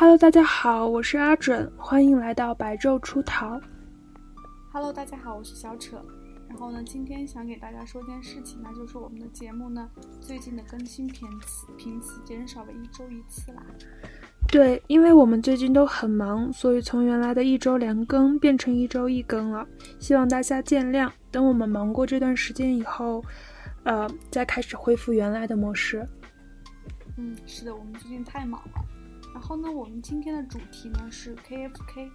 Hello，大家好，我是阿准，欢迎来到白昼出逃。Hello，大家好，我是小扯。然后呢，今天想给大家说件事情，那就是我们的节目呢，最近的更新频次频次减少了一周一次啦。对，因为我们最近都很忙，所以从原来的一周两更变成一周一更了，希望大家见谅。等我们忙过这段时间以后，呃，再开始恢复原来的模式。嗯，是的，我们最近太忙了。然后呢，我们今天的主题呢是 KFK，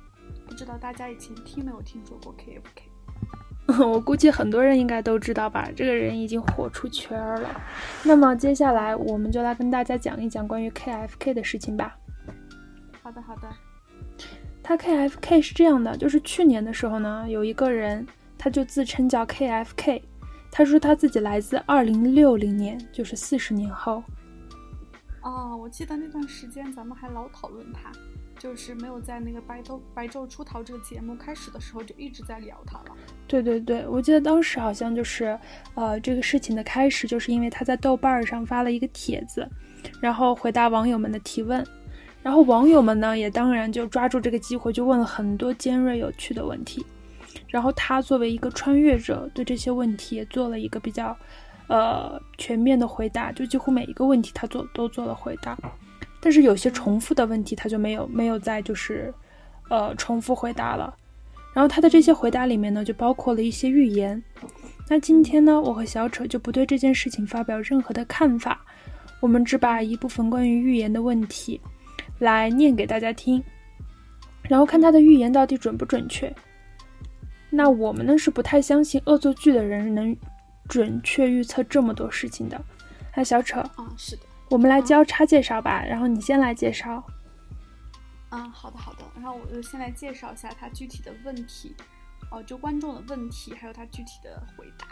不知道大家以前听没有听说过 KFK？我估计很多人应该都知道吧，这个人已经火出圈了。那么接下来我们就来跟大家讲一讲关于 KFK 的事情吧。好的，好的。他 KFK 是这样的，就是去年的时候呢，有一个人他就自称叫 KFK，他说他自己来自二零六零年，就是四十年后。哦，我记得那段时间咱们还老讨论他，就是没有在那个白昼白昼出逃这个节目开始的时候就一直在聊他了。对对对，我记得当时好像就是，呃，这个事情的开始就是因为他在豆瓣上发了一个帖子，然后回答网友们的提问，然后网友们呢也当然就抓住这个机会就问了很多尖锐有趣的问题，然后他作为一个穿越者，对这些问题也做了一个比较。呃，全面的回答，就几乎每一个问题他做都做了回答，但是有些重复的问题他就没有没有再就是，呃，重复回答了。然后他的这些回答里面呢，就包括了一些预言。那今天呢，我和小扯就不对这件事情发表任何的看法，我们只把一部分关于预言的问题来念给大家听，然后看他的预言到底准不准确。那我们呢是不太相信恶作剧的人能。准确预测这么多事情的，那小扯啊，是的，我们来交叉介绍吧。然后你先来介绍。嗯，好的好的。然后我就先来介绍一下他具体的问题，哦、呃，就观众的问题，还有他具体的回答。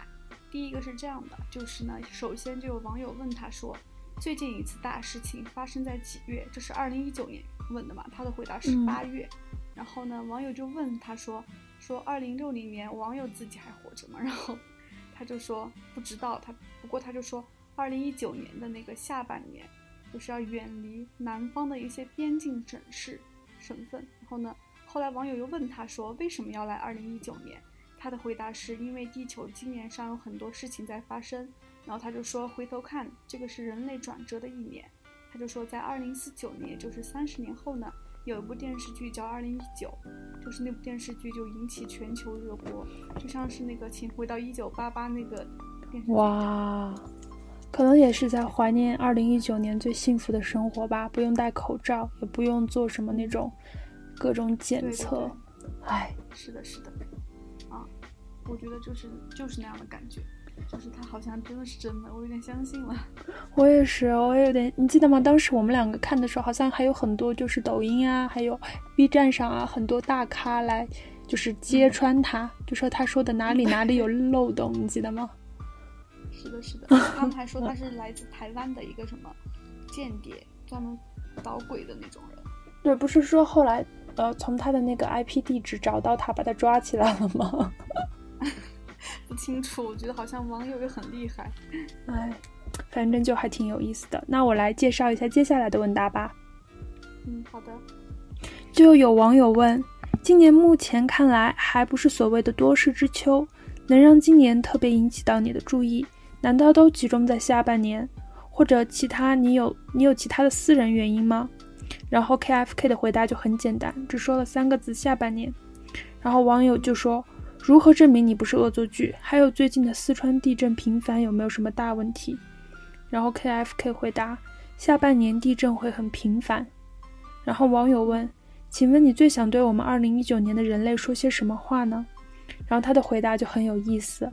第一个是这样的，就是呢，首先就有网友问他说，最近一次大事情发生在几月？这是二零一九年问的嘛？他的回答是八月。嗯、然后呢，网友就问他说，说二零六零年网友自己还活着吗？然后。他就说不知道他，不过他就说，二零一九年的那个下半年，就是要远离南方的一些边境省市省份。然后呢，后来网友又问他说，为什么要来二零一九年？他的回答是因为地球今年上有很多事情在发生。然后他就说，回头看，这个是人类转折的一年。他就说，在二零四九年，也就是三十年后呢。有一部电视剧叫《二零一九》，就是那部电视剧就引起全球热播，就像是那个《请回到一九八八》那个电视剧。哇，可能也是在怀念二零一九年最幸福的生活吧，不用戴口罩，也不用做什么那种各种检测。哎，是的，是的，啊，我觉得就是就是那样的感觉。就是他好像真的是真的，我有点相信了。我也是，我也有点。你记得吗？当时我们两个看的时候，好像还有很多就是抖音啊，还有 B 站上啊，很多大咖来就是揭穿他，嗯、就说他说的哪里哪里有漏洞，你记得吗？是的，是的。他们还说他是来自台湾的一个什么间谍，专门捣鬼的那种人。对，不是说后来呃从他的那个 IP 地址找到他，把他抓起来了吗？不清楚，我觉得好像网友也很厉害。哎，反正就还挺有意思的。那我来介绍一下接下来的问答吧。嗯，好的。就有网友问：今年目前看来还不是所谓的多事之秋，能让今年特别引起到你的注意，难道都集中在下半年，或者其他？你有你有其他的私人原因吗？然后 KFK 的回答就很简单，只说了三个字：下半年。然后网友就说。如何证明你不是恶作剧？还有最近的四川地震频繁，有没有什么大问题？然后 KFK 回答：下半年地震会很频繁。然后网友问：请问你最想对我们2019年的人类说些什么话呢？然后他的回答就很有意思，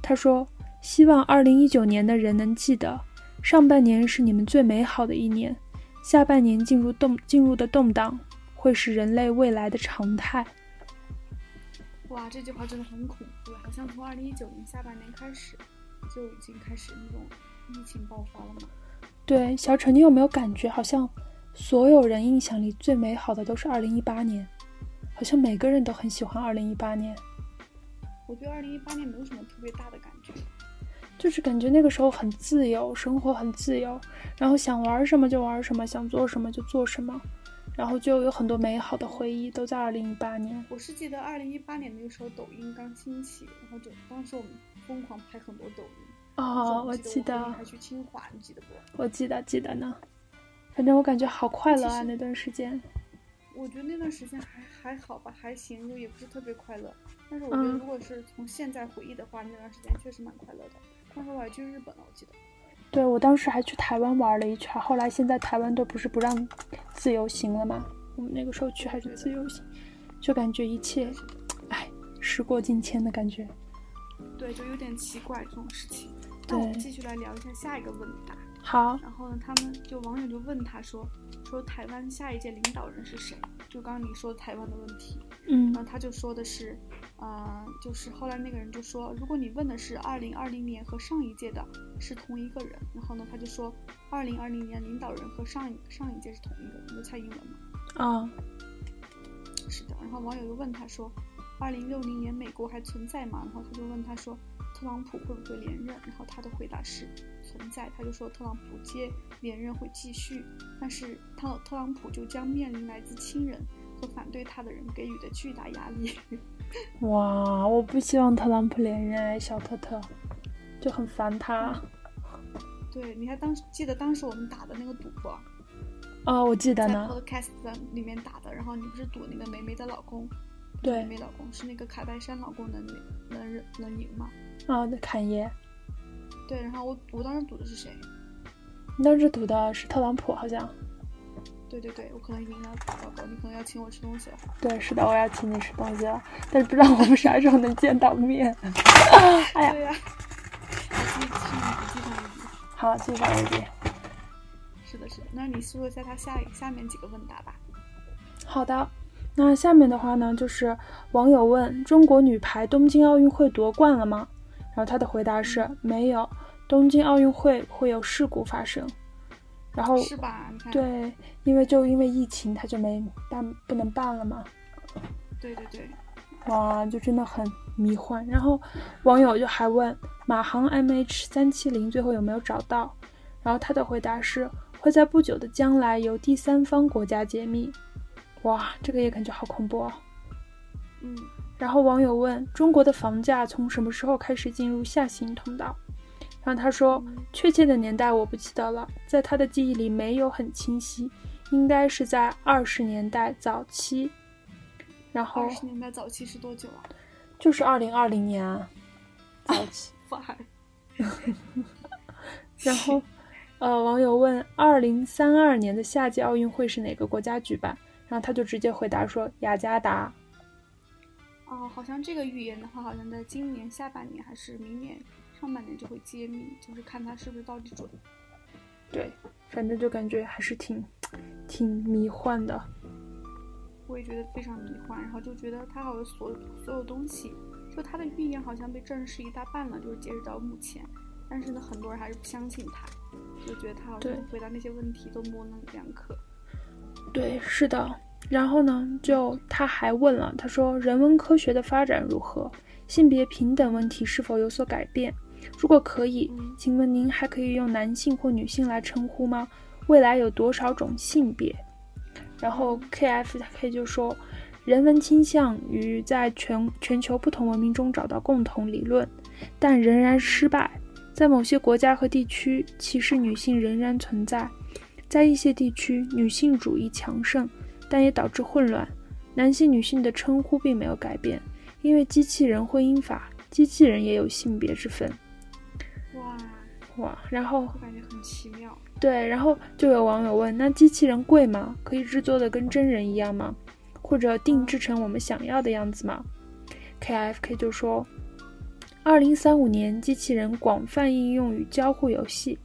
他说：希望2019年的人能记得，上半年是你们最美好的一年，下半年进入动进入的动荡会是人类未来的常态。哇，这句话真的很恐怖，好像从二零一九年下半年开始就已经开始那种疫情爆发了嘛？对，小陈，你有没有感觉，好像所有人印象里最美好的都是二零一八年，好像每个人都很喜欢二零一八年。我对二零一八年没有什么特别大的感觉，就是感觉那个时候很自由，生活很自由，然后想玩什么就玩什么，想做什么就做什么，然后就有很多美好的回忆，都在二零一八年。我是记得二零一八年那个时候抖音刚兴起，然后就当时我们疯狂拍很多抖音。哦，我记得。还去清华，你记得不？我记得，记得呢。反正我感觉好快乐啊，那段时间。我觉得那段时间还还好吧，还行，就也不是特别快乐。但是我觉得，如果是从现在回忆的话，那段时间确实蛮快乐的。当时我还去日本了，我记得。对，我当时还去台湾玩了一圈。后来现在台湾都不是不让自由行了吗？我们那个时候去还是自由行，就感觉一切，哎，时过境迁的感觉。对，就有点奇怪这种事情。那我们继续来聊一下下一个问答。好。然后呢，他们就网友就问他说：“说台湾下一届领导人是谁？”就刚刚你说台湾的问题。嗯。然后他就说的是，呃，就是后来那个人就说，如果你问的是二零二零年和上一届的是同一个人，然后呢，他就说二零二零年领导人和上一上一届是同一个人，就蔡英文嘛。啊。是的。然后网友又问他说：“二零六零年美国还存在吗？”然后他就问他说。特朗普会不会连任？然后他的回答是存在。他就说特朗普接连任会继续，但是特特朗普就将面临来自亲人和反对他的人给予的巨大压力。哇，我不希望特朗普连任，小特特就很烦他。对，你还当时记得当时我们打的那个赌不？啊，我记得呢。在 Podcast 里面打的，然后你不是赌那个梅梅的老公？对，梅梅老公是那个卡戴珊老公能能能赢吗？啊，对，侃爷。对，然后我我当时赌的是谁？你当时赌的是特朗普，好像。对对对，我可能已经要打报告，你可能要请我吃东西了。对，是的，我要请你吃东西了，但是不知道我们啥时候能见到面。哎呀。对呀。好，继续上一题。是的，是的，那你说一下他下下面几个问答吧。好的。那下面的话呢，就是网友问中国女排东京奥运会夺冠了吗？然后他的回答是没有，东京奥运会会有事故发生。然后是吧？对，因为就因为疫情，他就没办不能办了嘛。对对对。哇，就真的很迷幻。然后网友就还问马航 MH 三七零最后有没有找到？然后他的回答是会在不久的将来由第三方国家解密。哇，这个也感觉好恐怖哦。嗯，然后网友问中国的房价从什么时候开始进入下行通道？然后他说确切的年代我不记得了，在他的记忆里没有很清晰，应该是在二十年代早期。然后二十年代早期是多久啊？就是二零二零年啊，早期。然后，呃，网友问二零三二年的夏季奥运会是哪个国家举办？然后他就直接回答说：“雅加达。”哦，好像这个预言的话，好像在今年下半年还是明年上半年就会揭秘，就是看他是不是到底准。对，反正就感觉还是挺挺迷幻的。我也觉得非常迷幻，然后就觉得他好像所所有东西，就他的预言好像被证实一大半了，就是截止到目前。但是呢，很多人还是不相信他，就觉得他好像回答那些问题都模棱两可。对，是的。然后呢，就他还问了，他说：“人文科学的发展如何？性别平等问题是否有所改变？如果可以，请问您还可以用男性或女性来称呼吗？未来有多少种性别？”然后 K F K 就说：“人文倾向于在全全球不同文明中找到共同理论，但仍然失败。在某些国家和地区，歧视女性仍然存在。”在一些地区，女性主义强盛，但也导致混乱。男性、女性的称呼并没有改变，因为机器人婚姻法，机器人也有性别之分。哇哇！然后我感觉很奇妙。对，然后就有网友问：那机器人贵吗？可以制作的跟真人一样吗？或者定制成我们想要的样子吗？KFK 就说：二零三五年，机器人广泛应用于交互游戏。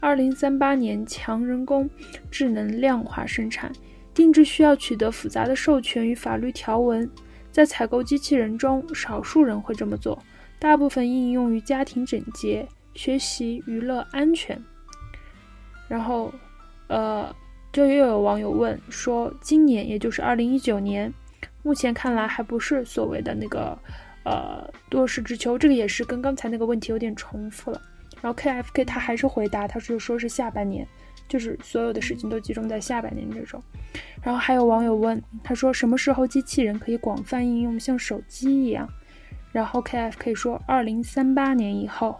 二零三八年，强人工智能量化生产，定制需要取得复杂的授权与法律条文。在采购机器人中，少数人会这么做，大部分应用于家庭整洁、学习、娱乐、安全。然后，呃，就又有网友问说，今年也就是二零一九年，目前看来还不是所谓的那个呃多事之秋，这个也是跟刚才那个问题有点重复了。然后 K F K 他还是回答，他是说是下半年，就是所有的事情都集中在下半年这种。然后还有网友问，他说什么时候机器人可以广泛应用，像手机一样？然后 K F K 说二零三八年以后。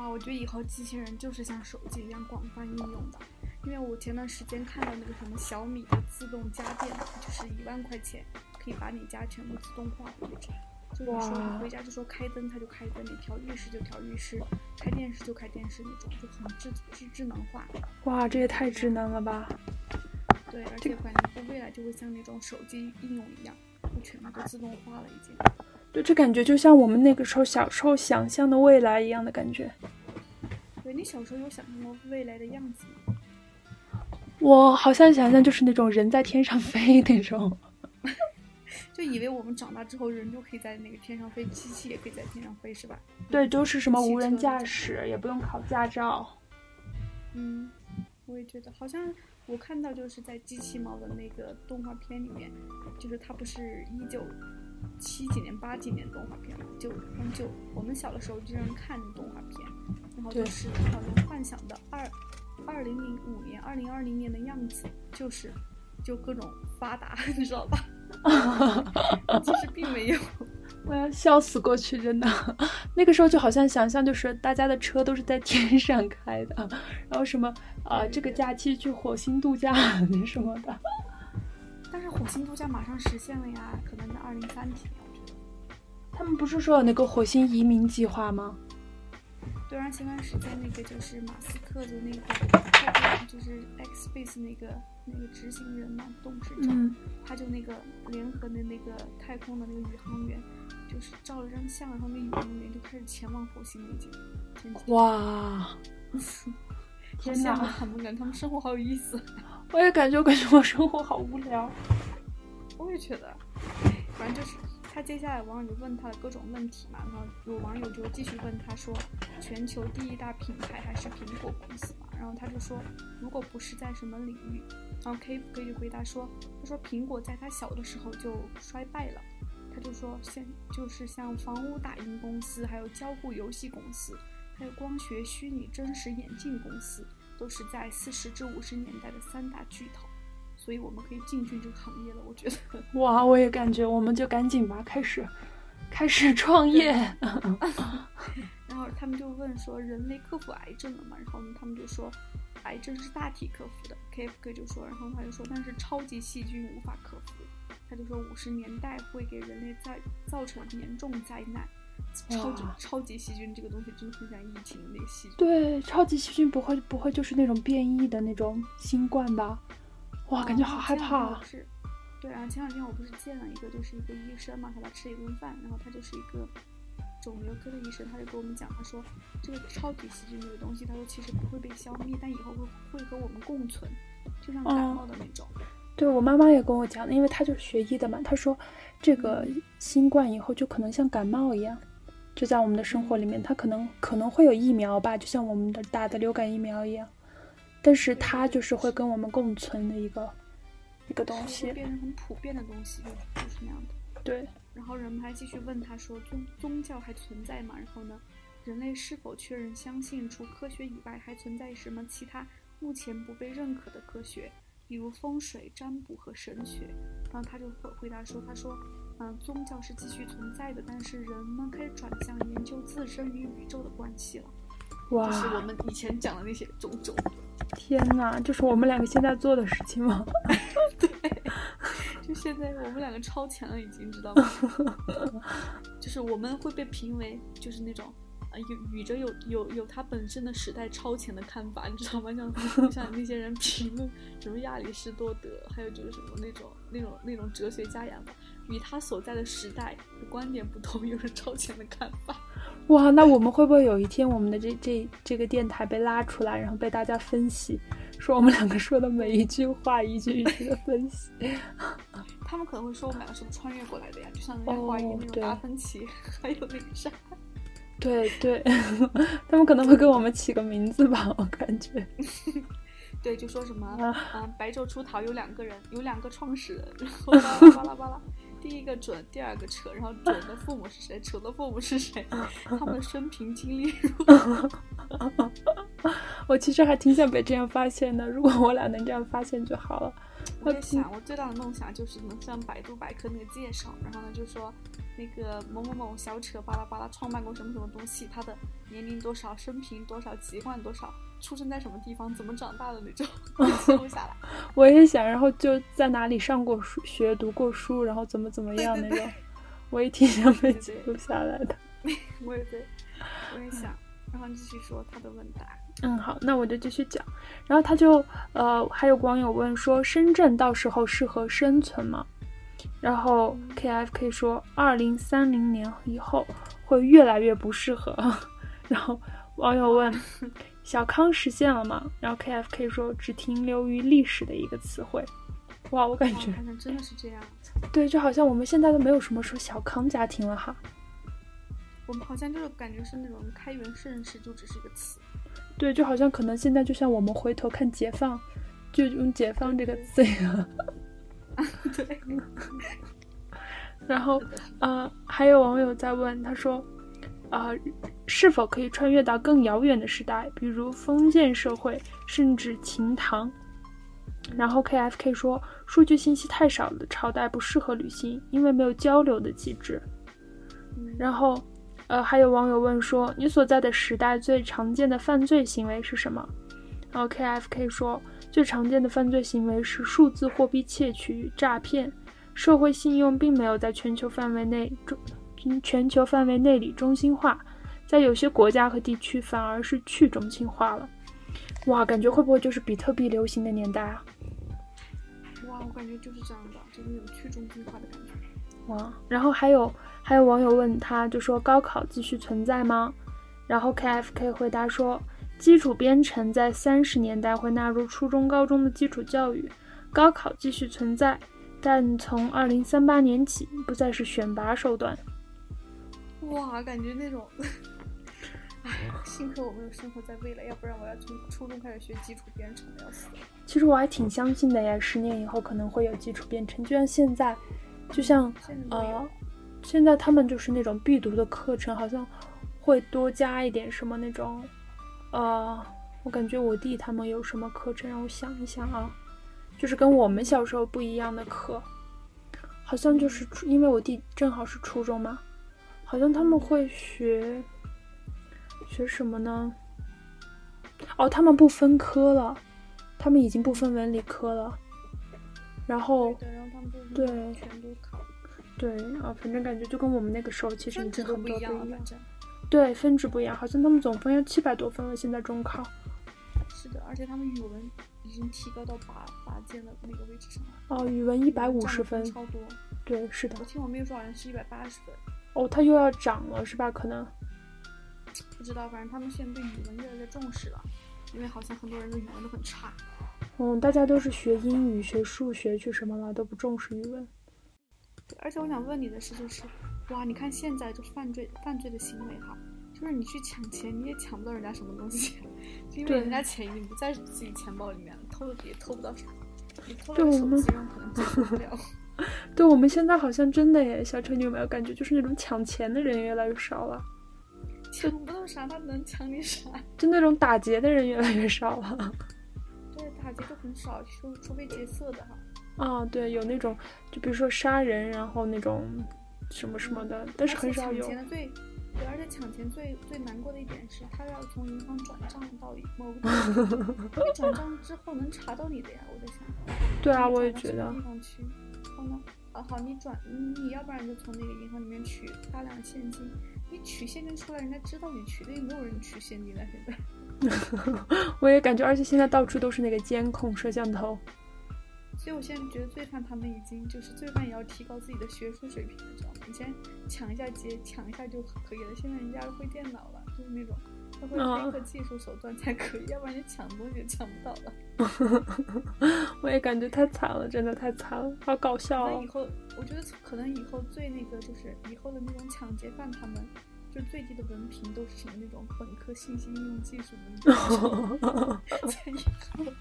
哇，我觉得以后机器人就是像手机一样广泛应用的，因为我前段时间看到那个什么小米的自动家电，就是一万块钱可以把你家全部自动化的那种。就是说你回家就说开灯，它就开灯；你调浴室就调浴室，开电视就开电视那种，就很智智智能化。哇，这也太智能了吧！对，而且感觉未来就会像那种手机应用一样，就全部都自动化了已经。对，这感觉就像我们那个时候小时候想象的未来一样的感觉。对你小时候有想象过未来的样子吗？我好像想象就是那种人在天上飞那种。就以为我们长大之后人就可以在那个天上飞，机器也可以在天上飞，是吧？对，都是什么无人驾驶，也不用考驾照。嗯，我也觉得，好像我看到就是在机器猫的那个动画片里面，就是它不是一九七几年、八几年动画片嘛，就很久，我们小的时候经常看动画片，然后就是好像幻想的二二零零五年、二零二零年的样子，就是就各种发达，你知道吧？其实并没有，我要笑死过去，真的。那个时候就好像想象，就是大家的车都是在天上开的，然后什么啊，这个假期去火星度假什么的。但是火星度假马上实现了呀，可能在二零三几年，我觉得。他们不是说有那个火星移民计划吗？对，然后前段时间那个就是马斯克的那个，就是 X Space 那个那个执行人嘛，董事长，他就那个联合的那个太空的那个宇航员，就是照了张相，然后那宇航员就开始前往火星已经。哇！天哪！他们感觉他们生活好有意思。我也感觉，感觉我生活好无聊。我也觉得，反正就是。他接下来网友就问他的各种问题嘛，然后有网友就继续问他说，全球第一大品牌还是苹果公司嘛？然后他就说，如果不是在什么领域，然后 K 可以回答说，他说苹果在他小的时候就衰败了，他就说现就是像房屋打印公司，还有交互游戏公司，还有光学虚拟真实眼镜公司，都是在四十至五十年代的三大巨头。所以我们可以进军这个行业了，我觉得。哇，我也感觉，我们就赶紧吧，开始，开始创业。然后他们就问说，人类克服癌症了吗？然后他们就说，癌症是大体克服的。KFK 就说，然后他就说，但是超级细菌无法克服。他就说，五十年代会给人类再造成严重灾难。超级超级细菌这个东西真的很像疫情那个细菌。对，超级细菌不会不会就是那种变异的那种新冠吧？哇，感觉好害怕。是，对啊，前两天我不是见了一个，就是一个医生嘛，他来吃一顿饭，然后他就是一个肿瘤科的医生，他就跟我们讲，他说这个超级细菌这个东西，他说其实不会被消灭，但以后会会和我们共存，就像感冒的那种。对我妈妈也跟我讲的，因为她就是学医的嘛，她说这个新冠以后就可能像感冒一样，就在我们的生活里面，它可能可能会有疫苗吧，就像我们的打的流感疫苗一样。但是它就是会跟我们共存的一个一个东西，变成很普遍的东西，就就是那样的。对。然后人们还继续问他说：“宗宗教还存在吗？然后呢，人类是否确认相信除科学以外还存在什么其他目前不被认可的科学，比如风水、占卜和神学？”然后他就回回答说：“他说，嗯，宗教是继续存在的，但是人们开始转向研究自身与宇宙的关系了。”哇！就是我们以前讲的那些种种。天哪，就是我们两个现在做的事情吗？对，就现在我们两个超前了，已经知道吗？就是我们会被评为就是那种啊有宇宙有有有他本身的时代超前的看法，你知道吗？像 像那些人评论什么亚里士多德，还有就是什么那种那种那种哲学家一样的，与他所在的时代观点不同，有着超前的看法。哇，那我们会不会有一天，我们的这这这个电台被拉出来，然后被大家分析，说我们两个说的每一句话一句一句的分析？他们可能会说我们两个是穿越过来的呀？就像那个华谊那种达芬奇，还有那个啥？对对，他们可能会给我们起个名字吧，我感觉。对，就说什么嗯，白昼出逃有两个人，有两个创始人，然后巴拉巴拉巴拉。第一个准，第二个扯，然后准的父母是谁？扯的父母是谁？他们的生平经历如何？我其实还挺想被这样发现的，如果我俩能这样发现就好了。我在想，我最大的梦想就是能像百度百科那个介绍，然后呢就说那个某某某小扯巴拉巴拉创办过什么什么东西，他的年龄多少，生平多少，籍贯多少，出生在什么地方，怎么长大的那种记录下来。我也想，然后就在哪里上过书学，读过书，然后怎么怎么样那种，我也挺想被记录下来的。我也对，我也想。然后继续说他的问答。嗯，好，那我就继续讲。然后他就呃，还有网友问说，深圳到时候适合生存吗？然后 KFK 说，二零三零年以后会越来越不适合。然后网友问，小康实现了吗？然后 KFK 说，只停留于历史的一个词汇。哇，我感觉真的是这样。对，就好像我们现在都没有什么说小康家庭了哈。我们好像就是感觉是那种开元盛世就只是一个词。对，就好像可能现在就像我们回头看解放，就用解放这个字呀。对。然后啊，还有网友在问，他说啊，是否可以穿越到更遥远的时代，比如封建社会，甚至秦唐？然后 KFK 说，数据信息太少的朝代不适合旅行，因为没有交流的机制。然后。呃，还有网友问说，你所在的时代最常见的犯罪行为是什么？然后 KFK 说，最常见的犯罪行为是数字货币窃取、诈骗。社会信用并没有在全球范围内中，全球范围内里中心化，在有些国家和地区反而是去中心化了。哇，感觉会不会就是比特币流行的年代啊？哇，我感觉就是这样的，就是有去中心化的感觉。哇，然后还有。还有网友问他，就说高考继续存在吗？然后 KFK 回答说，基础编程在三十年代会纳入初中、高中的基础教育，高考继续存在，但从二零三八年起不再是选拔手段。哇，感觉那种，哎，幸亏我没有生活在未来，要不然我要从初中开始学基础编程的要死。其实我还挺相信的呀，十年以后可能会有基础编程，就像现在，就像呃。现在他们就是那种必读的课程，好像会多加一点什么那种，呃，我感觉我弟他们有什么课程，让我想一想啊，就是跟我们小时候不一样的课，好像就是因为我弟正好是初中嘛，好像他们会学学什么呢？哦，他们不分科了，他们已经不分文理科了，然后对。对啊，反正感觉就跟我们那个时候其实已经很多不一样。对，分值不一样，好像他们总分要七百多分了。现在中考。是的，而且他们语文已经提高到拔拔尖的那个位置上了。哦，语文一百五十分，超多。对，是的。我听我妹说好像是一百八十分。哦，他又要涨了是吧？可能。不知道，反正他们现在对语文越来越重视了，因为好像很多人的语文都很差。嗯，大家都是学英语、学数学去什么了，都不重视语文。而且我想问你的是，就是，哇，你看现在就犯罪犯罪的行为哈，就是你去抢钱，你也抢不到人家什么东西，因为人家钱已经不在自己钱包里面了，偷也偷不到啥。你偷了手机，可能偷不了。对，我们现在好像真的耶，小车，你有没有感觉，就是那种抢钱的人越来越少了？抢不到啥，他能抢你啥？就那种打劫的人越来越少了。对，打劫都很少，除除非劫色的哈。啊，对，有那种，就比如说杀人，然后那种什么什么的，但是很少有。抢钱的最，对，而且抢钱最最难过的一点是，他要从银行转账到某个地方，你转账之后能查到你的呀，我在想。对啊，我也觉得。地方去，好呢，啊好，你转，你要不然就从那个银行里面取大量现金，你取现金出来，人家知道你取的，也没有人取现金了。现在。我也感觉，而且现在到处都是那个监控摄像头。所以，我现在觉得罪犯他们已经就是罪犯也要提高自己的学术水平了，知道吗？以前抢一下劫，抢一下就可以了，现在人家会电脑了，就是那种他会黑客技术手段才可以，要不然你抢东西抢不到了。我也感觉太惨了，真的太惨了，好搞笑啊！以后我觉得可能以后最那个就是以后的那种抢劫犯，他们就最低的文凭都是什么那种本科信息应用技术的。在以后。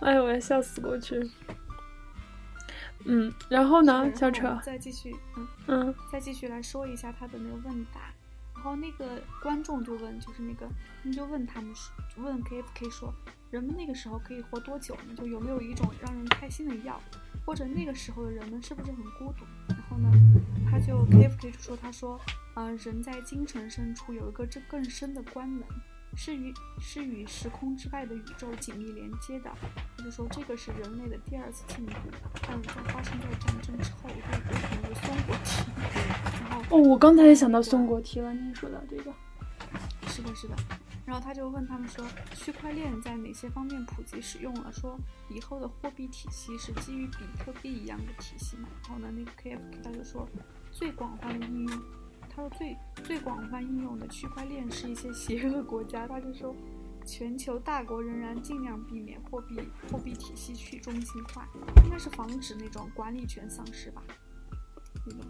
哎，我要笑死过去。嗯，然后呢，小扯，再继续，嗯嗯，再继续来说一下他的那个问答。然后那个观众就问，就是那个，他们就问他们问 KFK 说，人们那个时候可以活多久呢？就有没有一种让人开心的药，或者那个时候的人们是不是很孤独？然后呢，他就 KFK 就说，他说，呃，人在精神深处有一个这更深的关能。是与是与时空之外的宇宙紧密连接的，他就说这个是人类的第二次进步。但在发生在战争之后，就有可能是松果体。然后哦，我刚才也想到松果体了，你说的这个。是的，是的。然后他就问他们说，区块链在哪些方面普及使用了？说以后的货币体系是基于比特币一样的体系嘛？然后呢，那个 KFK 他就说，最广泛的应用。他说最最广泛应用的区块链是一些邪恶国家，他就说，全球大国仍然尽量避免货币货币体系去中心化，应该是防止那种管理权丧失吧。那种。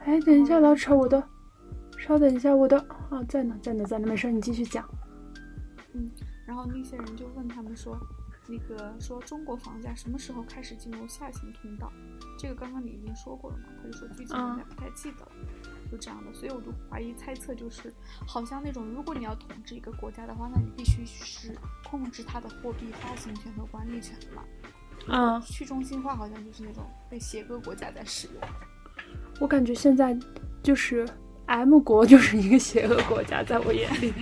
哎，等一下，老扯我的，稍等一下，我的啊，在呢，在呢，在呢，没事，你继续讲。嗯，然后那些人就问他们说。那个说中国房价什么时候开始进入下行通道？这个刚刚你已经说过了嘛？他就说具体现在不太记得了，就这样的。所以我就怀疑猜测就是，好像那种如果你要统治一个国家的话，那你必须是控制它的货币发行权和管理权的嘛。嗯，去中心化好像就是那种被邪恶国家在使用。我感觉现在就是 M 国就是一个邪恶国家，在我眼里。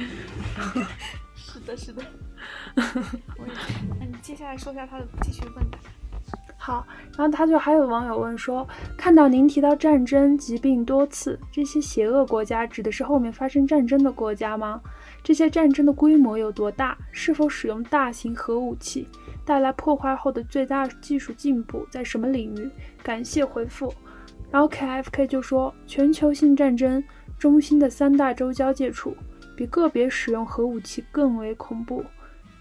是的，是的。那你接下来说一下他的继续问答。好，然后他就还有网友问说，看到您提到战争、疾病多次，这些邪恶国家指的是后面发生战争的国家吗？这些战争的规模有多大？是否使用大型核武器？带来破坏后的最大技术进步在什么领域？感谢回复。然后 KFK 就说，全球性战争中心的三大洲交界处，比个别使用核武器更为恐怖。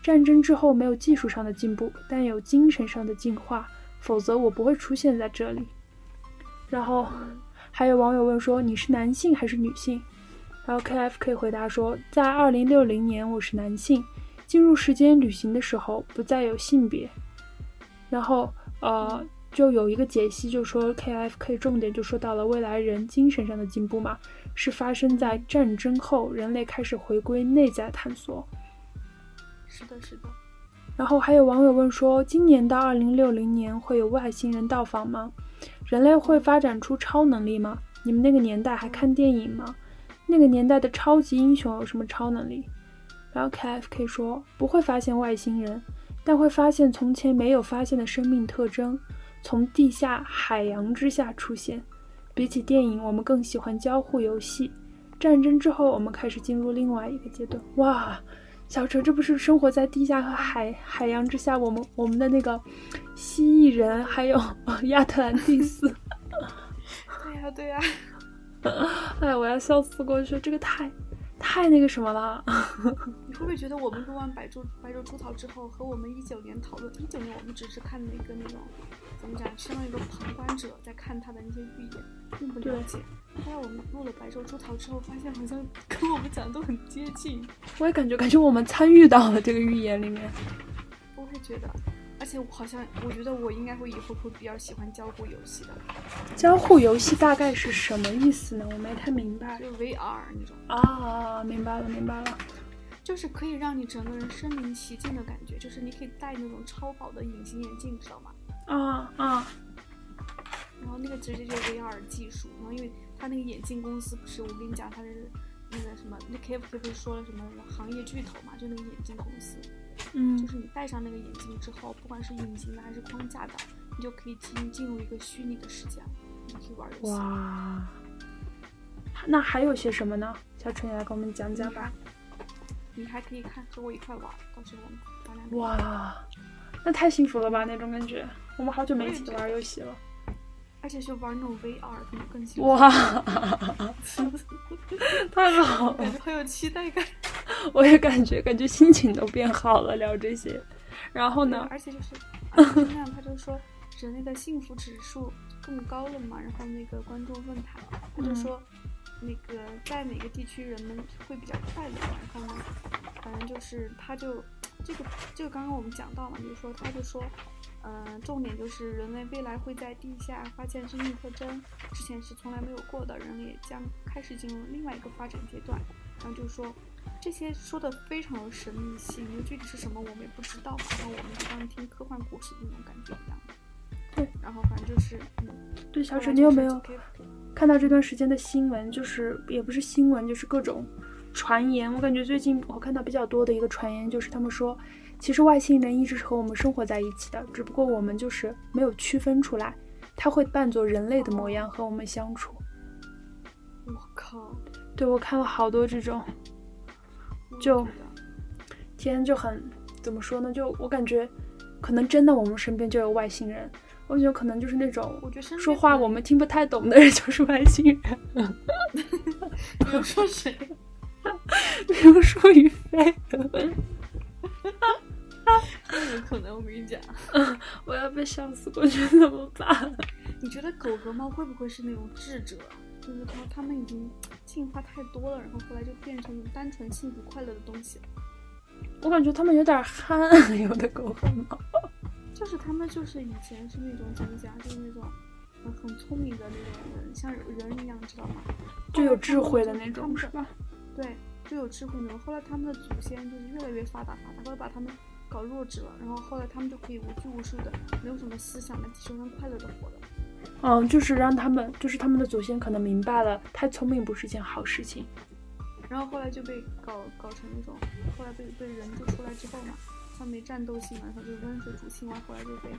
战争之后没有技术上的进步，但有精神上的进化，否则我不会出现在这里。然后还有网友问说你是男性还是女性？然后 KFK 回答说，在二零六零年我是男性，进入时间旅行的时候不再有性别。然后呃就有一个解析就说 KFK 重点就说到了未来人精神上的进步嘛，是发生在战争后，人类开始回归内在探索。是的，是的。然后还有网友问说，今年到二零六零年会有外星人到访吗？人类会发展出超能力吗？你们那个年代还看电影吗？那个年代的超级英雄有什么超能力？然后 KFK 说，不会发现外星人，但会发现从前没有发现的生命特征，从地下、海洋之下出现。比起电影，我们更喜欢交互游戏。战争之后，我们开始进入另外一个阶段。哇！小陈，这不是生活在地下和海海洋之下，我们我们的那个蜥蜴人，还有 亚特兰蒂斯。对呀，对呀。哎，我要笑死过去，这个太太那个什么了。你会不会觉得我们录完白昼白昼出逃之后，和我们一九年讨论一九年，我们只是看那个那种。怎么讲？相当于一个旁观者在看他的那些预言，并不了解。后来我们录了《白昼出逃》之后，发现好像跟我们讲的都很接近。我也感觉，感觉我们参与到了这个预言里面。我会觉得，而且我好像，我觉得我应该会以后会比较喜欢交互游戏的。交互游戏大概是什么意思呢？我没太明白。就 VR 那种。啊，明白了，明白了。就是可以让你整个人身临其境的感觉，就是你可以戴那种超薄的隐形眼镜，知道吗？啊啊！然后那个直接就是 VR 技术，然后因为他那个眼镜公司不是我跟你讲，他是那个什么，那 KFK 不是说了什么行业巨头嘛，就那个眼镜公司，嗯，就是你戴上那个眼镜之后，不管是隐形的还是框架的，你就可以进进入一个虚拟的世界，你可以玩游戏。哇！那还有些什么呢？小陈也来给我们讲讲吧。你还可以看和我一块玩，到时候我们。哇！那太幸福了吧，那种感觉。我们好久没一起玩游戏了，而且是玩那种 VR，可能更幸福。哇，太好了，感觉很有期待感。我也感觉，感觉心情都变好了，聊这些。然后呢？而且就是，那样他就说人类的幸福指数更高了嘛。然后那个观众问他，他就说，那个在哪个地区人们会比较快乐？然后呢，反正就是他就。这个这个刚刚我们讲到嘛，比如说他就说，嗯，重点就是人类未来会在地下发现生命特征，之前是从来没有过的，人类将开始进入另外一个发展阶段。然后就说这些说的非常有神秘性，因为具体是什么我们也不知道，好像我们就当听科幻故事那种感觉一样。对，然后反正就是，嗯，对，小沈，你有没有看到这段时间的新闻？就是也不是新闻，就是各种传言。我感觉最近我看到比较多的一个传言，就是他们说，其实外星人一直是和我们生活在一起的，只不过我们就是没有区分出来，他会扮作人类的模样和我们相处。我靠！对我看了好多这种，就天就很怎么说呢？就我感觉，可能真的我们身边就有外星人。我觉得可能就是那种，我觉得说话我们听不太懂的人就是外星人。比如说谁？比如说于飞。有 可能，我跟你讲，我要被笑死过去怎么办？你觉得狗和猫会不会是那种智者？就是它它们已经进化太多了，然后后来就变成单纯幸福快乐的东西。我感觉它们有点憨，有的狗和猫。就是他们，就是以前是那种怎么讲，就是那种，嗯，很聪明的那种人，像人一样，知道吗？就有智慧的那种，是吧？对，就有智慧那种。后来他们的祖先就是越来越发达，发达，后来把他们搞弱智了，然后后来他们就可以无拘无束的，没有什么思想的，地球上快乐的活了。嗯，就是让他们，就是他们的祖先可能明白了，太聪明不是件好事情。然后后来就被搞搞成那种，后来被被人就出来之后嘛。他没战斗性，然后就温水煮青蛙，后来就被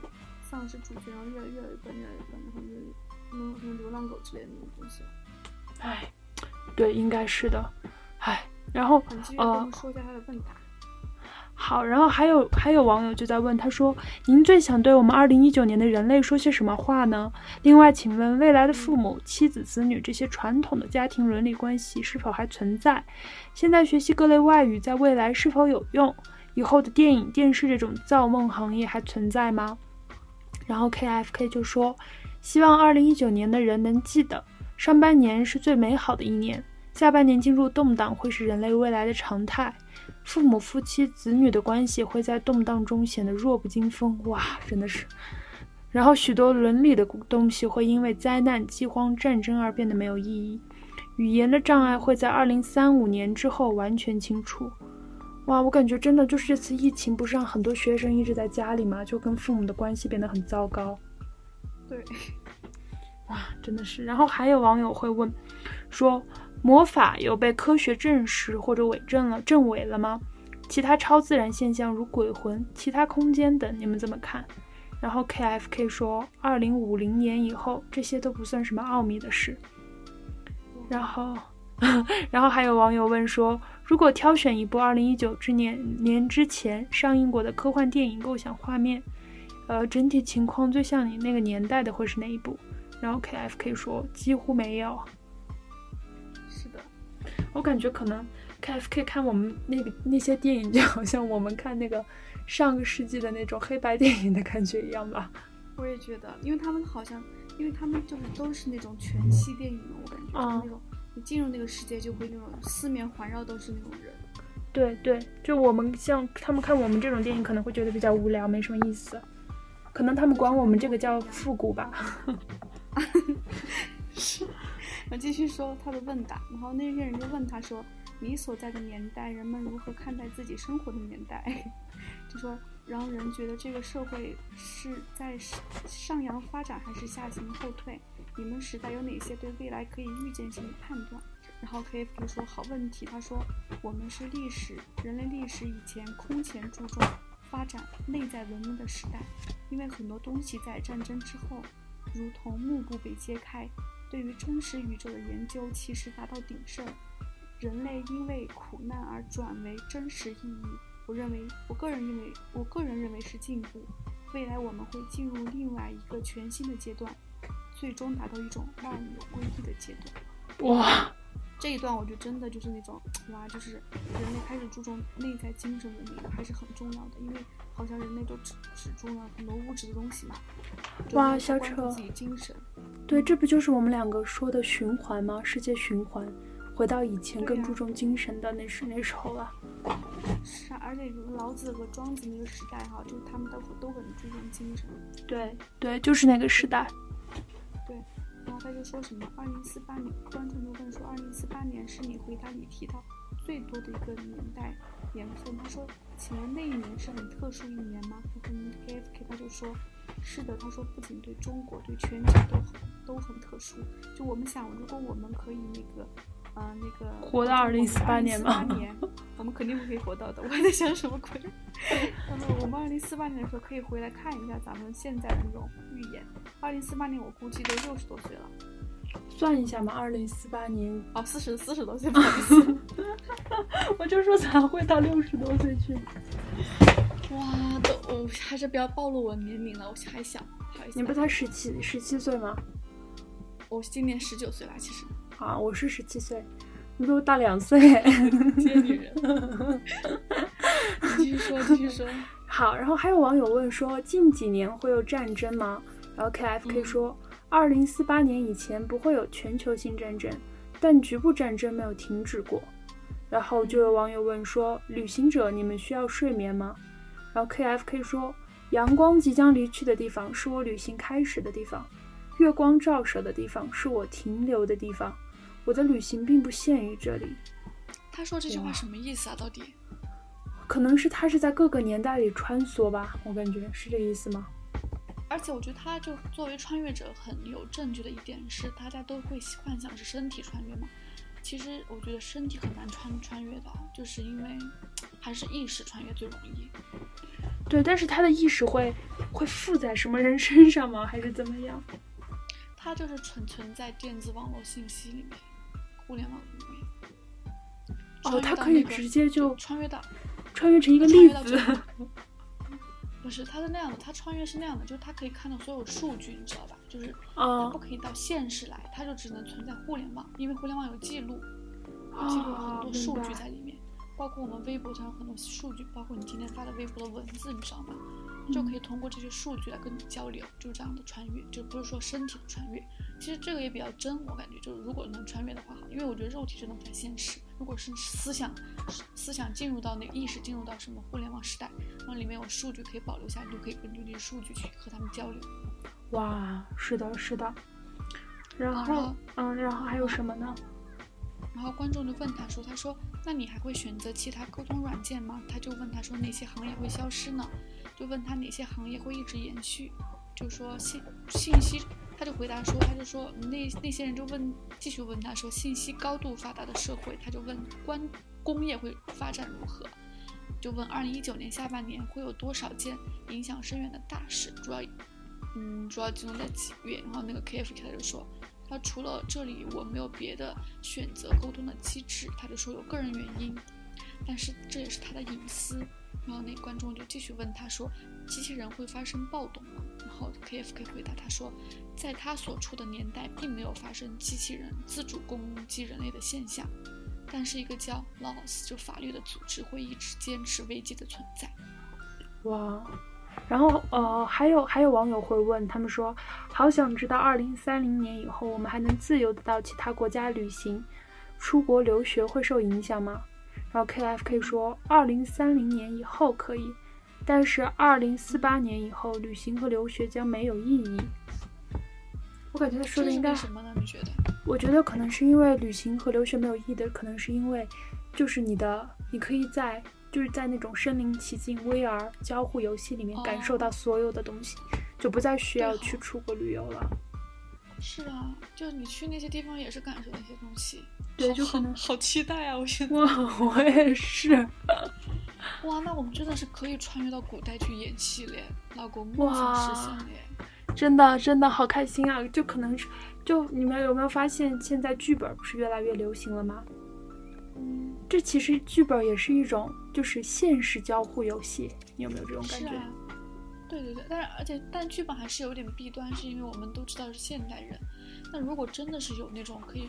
丧尸主角，然后越来越来越笨，越来越笨，然后就弄成流浪狗之类的那种东西。唉，对，应该是的。唉，然后呃，说一下他的问答。好，然后还有还有网友就在问，他说：“您最想对我们二零一九年的人类说些什么话呢？另外，请问未来的父母、妻子、子女这些传统的家庭伦理关系是否还存在？现在学习各类外语，在未来是否有用？”以后的电影、电视这种造梦行业还存在吗？然后 K F K 就说，希望二零一九年的人能记得，上半年是最美好的一年，下半年进入动荡会是人类未来的常态，父母、夫妻、子女的关系会在动荡中显得弱不禁风。哇，真的是。然后许多伦理的东西会因为灾难、饥荒、战争而变得没有意义，语言的障碍会在二零三五年之后完全清除。哇，我感觉真的就是这次疫情，不是让很多学生一直在家里嘛，就跟父母的关系变得很糟糕。对，哇，真的是。然后还有网友会问，说魔法有被科学证实或者伪证了、证伪了吗？其他超自然现象如鬼魂、其他空间等，你们怎么看？然后 K F K 说，二零五零年以后，这些都不算什么奥秘的事。然后，然后还有网友问说。如果挑选一部二零一九之年年之前上映过的科幻电影构想画面，呃，整体情况最像你那个年代的会是哪一部？然后 K F K 说几乎没有。我感觉可能 K F K 看我们那个那些电影，就好像我们看那个上个世纪的那种黑白电影的感觉一样吧。我也觉得，因为他们好像，因为他们就是都是那种全息电影嘛，我感觉就那种。你进入那个世界，就会那种四面环绕都是那种人。对对，就我们像他们看我们这种电影，可能会觉得比较无聊，没什么意思。可能他们管我们这个叫复古吧。我继续说他的问答，然后那些人就问他说：“你所在的年代，人们如何看待自己生活的年代？” 就说让人觉得这个社会是在上扬发展还是下行后退？你们时代有哪些对未来可以预见性的判断？然后 K F 就说好问题。他说我们是历史，人类历史以前空前注重发展内在文明的时代，因为很多东西在战争之后，如同幕布被揭开，对于真实宇宙的研究其实达到鼎盛。人类因为苦难而转为真实意义。我认为，我个人认为，我个人认为是进步。未来我们会进入另外一个全新的阶段。最终达到一种万有归一的阶段。哇，这一段我觉得真的就是那种哇，就是人类开始注重内在精神文明还是很重要的，因为好像人类都只只重要很多物质的东西嘛。哇，小扯。自己精神。对，这不就是我们两个说的循环吗？世界循环，回到以前更注重精神的那时那时候了。是啊，而且老子和庄子那个时代哈，就他们都都很注重精神。对对，就是那个时代。对，然后他就说什么？二零四八年，观众就问说，二零四八年是你回答里提到最多的一个年代年份。他说，请问那一年是很特殊一年吗？他跟 KFK 他就说，是的。他说，不仅对中国，对全球都很都很特殊。就我们想，如果我们可以那个。呃，那个活到二零四八年吗？年，我们肯定不可以活到的。我还在想什么鬼？那么我们二零四八年的时候可以回来看一下咱们现在的那种预言。二零四八年我估计都六十多岁了。算一下嘛，二零四八年哦，四十四十多岁，不好意思。我就说咋会到六十多岁去？哇，都我还是不要暴露我年龄了。我还小。好，你不才十七十七岁吗？我今年十九岁了，其实。啊，我是十七岁，你比我大两岁。贱女人。继续说，继续说。好，然后还有网友问说，近几年会有战争吗？然后 KFK 说，二零四八年以前不会有全球性战争，但局部战争没有停止过。然后就有网友问说，旅行者你们需要睡眠吗？然后 KFK 说，阳光即将离去的地方是我旅行开始的地方，月光照射的地方是我停留的地方。我的旅行并不限于这里。他说这句话什么意思啊？到底？可能是他是在各个年代里穿梭吧，我感觉是这意思吗？而且我觉得他就作为穿越者很有证据的一点是，大家都会幻想是身体穿越嘛。其实我觉得身体很难穿穿越的，就是因为还是意识穿越最容易。对，但是他的意识会会附在什么人身上吗？还是怎么样？他就是存存在电子网络信息里面。互联网里面，哦，他可以直接就穿越到，穿越成一个粒子。不是，他是那样的，他穿越是那样的，就是它可以看到所有数据，你知道吧？就是它不可以到现实来，它就只能存在互联网，因为互联网有记录，记录很多数据在里面，包括我们微博上有很多数据，包括你今天发的微博的文字，你知道吗？就可以通过这些数据来跟你交流，就是这样的穿越，就不是说身体的穿越。其实这个也比较真，我感觉就是如果能穿越的话，好，因为我觉得肉体真的不太现实。如果是思想，思想进入到那个意识进入到什么互联网时代，然后里面有数据可以保留下，你就可以根据这些数据去和他们交流。哇，是的，是的。然后，嗯，然后还有什么呢？然后观众就问他说：“他说，那你还会选择其他沟通软件吗？”他就问他说：“哪些行业会消失呢？”就问他哪些行业会一直延续？就说信信息。他就回答说，他就说那那些人就问，继续问他说，信息高度发达的社会，他就问关工业会发展如何？就问二零一九年下半年会有多少件影响深远的大事？主要，嗯，主要集中在几月？然后那个 KFK 他就说，他除了这里我没有别的选择沟通的机制，他就说有个人原因，但是这也是他的隐私。然后那观众就继续问他说，机器人会发生暴动吗？然后 KFK 回答他说。在他所处的年代，并没有发生机器人自主攻击人类的现象，但是一个叫 Laws 就法律的组织会一直坚持危机的存在。哇，然后呃，还有还有网友会问，他们说，好想知道二零三零年以后，我们还能自由的到其他国家旅行、出国留学会受影响吗？然后 KFK 说，二零三零年以后可以，但是二零四八年以后，旅行和留学将没有意义。我感觉他说的应该什么呢？你觉得？我觉得可能是因为旅行和留学没有意义的，可能是因为，就是你的，你可以在就是在那种身临其境 VR 交互游戏里面感受到所有的东西，就不再需要去出国旅游了。是啊，就你去那些地方也是感受那些东西。对，就可能好期待啊！我现在哇，我也是。哇，那我们真的是可以穿越到古代去演戏嘞，老公梦想实现嘞。真的真的好开心啊！就可能是，就你们有没有发现，现在剧本不是越来越流行了吗？嗯，这其实剧本也是一种，就是现实交互游戏。你有没有这种感觉？对对对，但是而且但剧本还是有点弊端，是因为我们都知道是现代人。那如果真的是有那种可以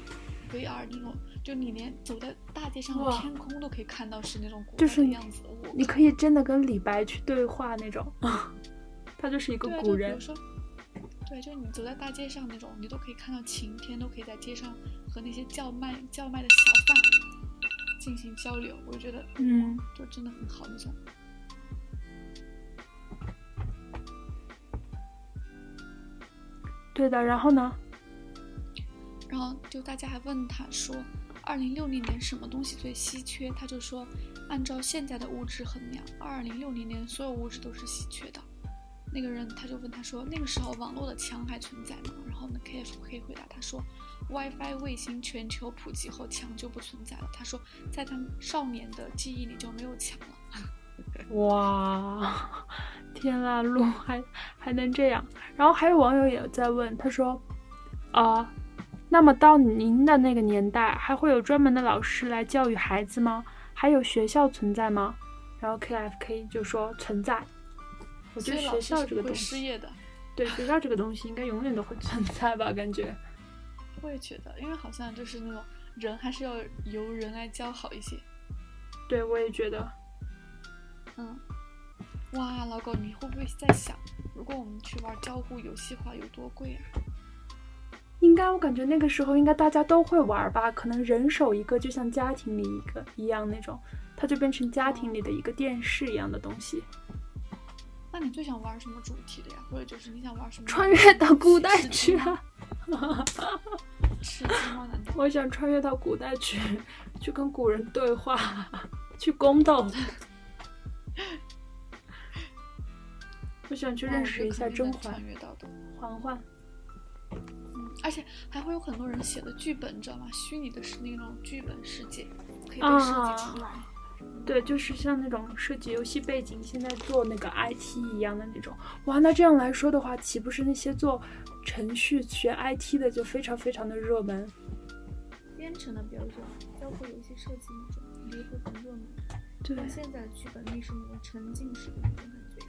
VR 那种，就你连走在大街上的天空都可以看到是那种古代的样子，你可以真的跟李白去对话那种，他就是一个古人。对，就是你走在大街上那种，你都可以看到晴天，都可以在街上和那些叫卖叫卖的小贩进行交流，我觉得嗯，就真的很好那种。对的。然后呢？然后就大家还问他说，二零六零年什么东西最稀缺？他就说，按照现在的物质衡量，二零六零年所有物质都是稀缺的。那个人他就问他说，那个时候网络的墙还存在吗？然后呢，KFK 回答他说，WiFi 卫星全球普及后，墙就不存在了。他说，在他少年的记忆里就没有墙了。哇，天啦，路还还能这样？然后还有网友也在问，他说，啊、那么到您的那个年代，还会有专门的老师来教育孩子吗？还有学校存在吗？然后 KFK 就说存在。我觉得学校这个东西，失业的。对学校这个东西应该永远都会存在吧？感觉。我也觉得，因为好像就是那种人还是要由人来教好一些。对，我也觉得。嗯，哇，老狗，你会不会在想，如果我们去玩交互游戏的话，有多贵啊？应该我感觉那个时候应该大家都会玩吧，可能人手一个，就像家庭里一个一样那种，它就变成家庭里的一个电视一样的东西。那你最想玩什么主题的呀？或者就是你想玩什么？穿越到古代去啊！吃鸡吗？难道？我想穿越到古代去，去跟古人对话，去宫斗。我想去认识一下甄嬛穿、越到的。嬛嬛。嗯，而且还会有很多人写的剧本，你知道吗？虚拟的是那种剧本世界，可以被设计出来。对，就是像那种设计游戏背景，现在做那个 IT 一样的那种。哇，那这样来说的话，岂不是那些做程序学 IT 的就非常非常的热门？编程的比较热，包括游戏设计那种也会很热门。对，但现在的剧本那种沉浸式的那种感觉。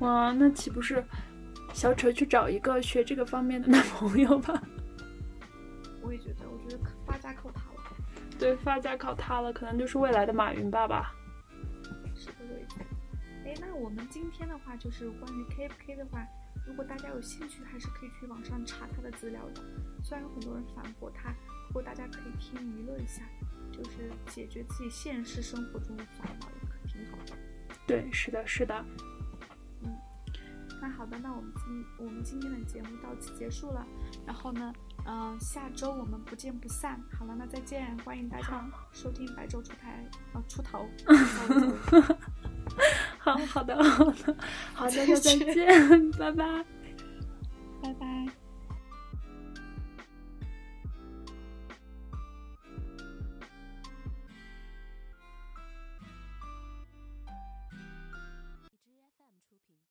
哇，那岂不是小丑去找一个学这个方面的男朋友吧？我也觉得，我觉得发家靠他了。对，发家靠他了，可能就是未来的马云爸爸。是的，我也觉得。哎，那我们今天的话，就是关于 KFK 的话，如果大家有兴趣，还是可以去网上查他的资料的。虽然有很多人反驳他，不过大家可以听娱乐一下，就是解决自己现实生活中的烦恼，也可挺好的。对，是的，是的。嗯，那好的，那我们今我们今天的节目到此结束了。然后呢，嗯、呃，下周我们不见不散。好了，那再见，欢迎大家收听白昼出台啊出头。好好的，好的，好的，那再见，拜拜，拜拜。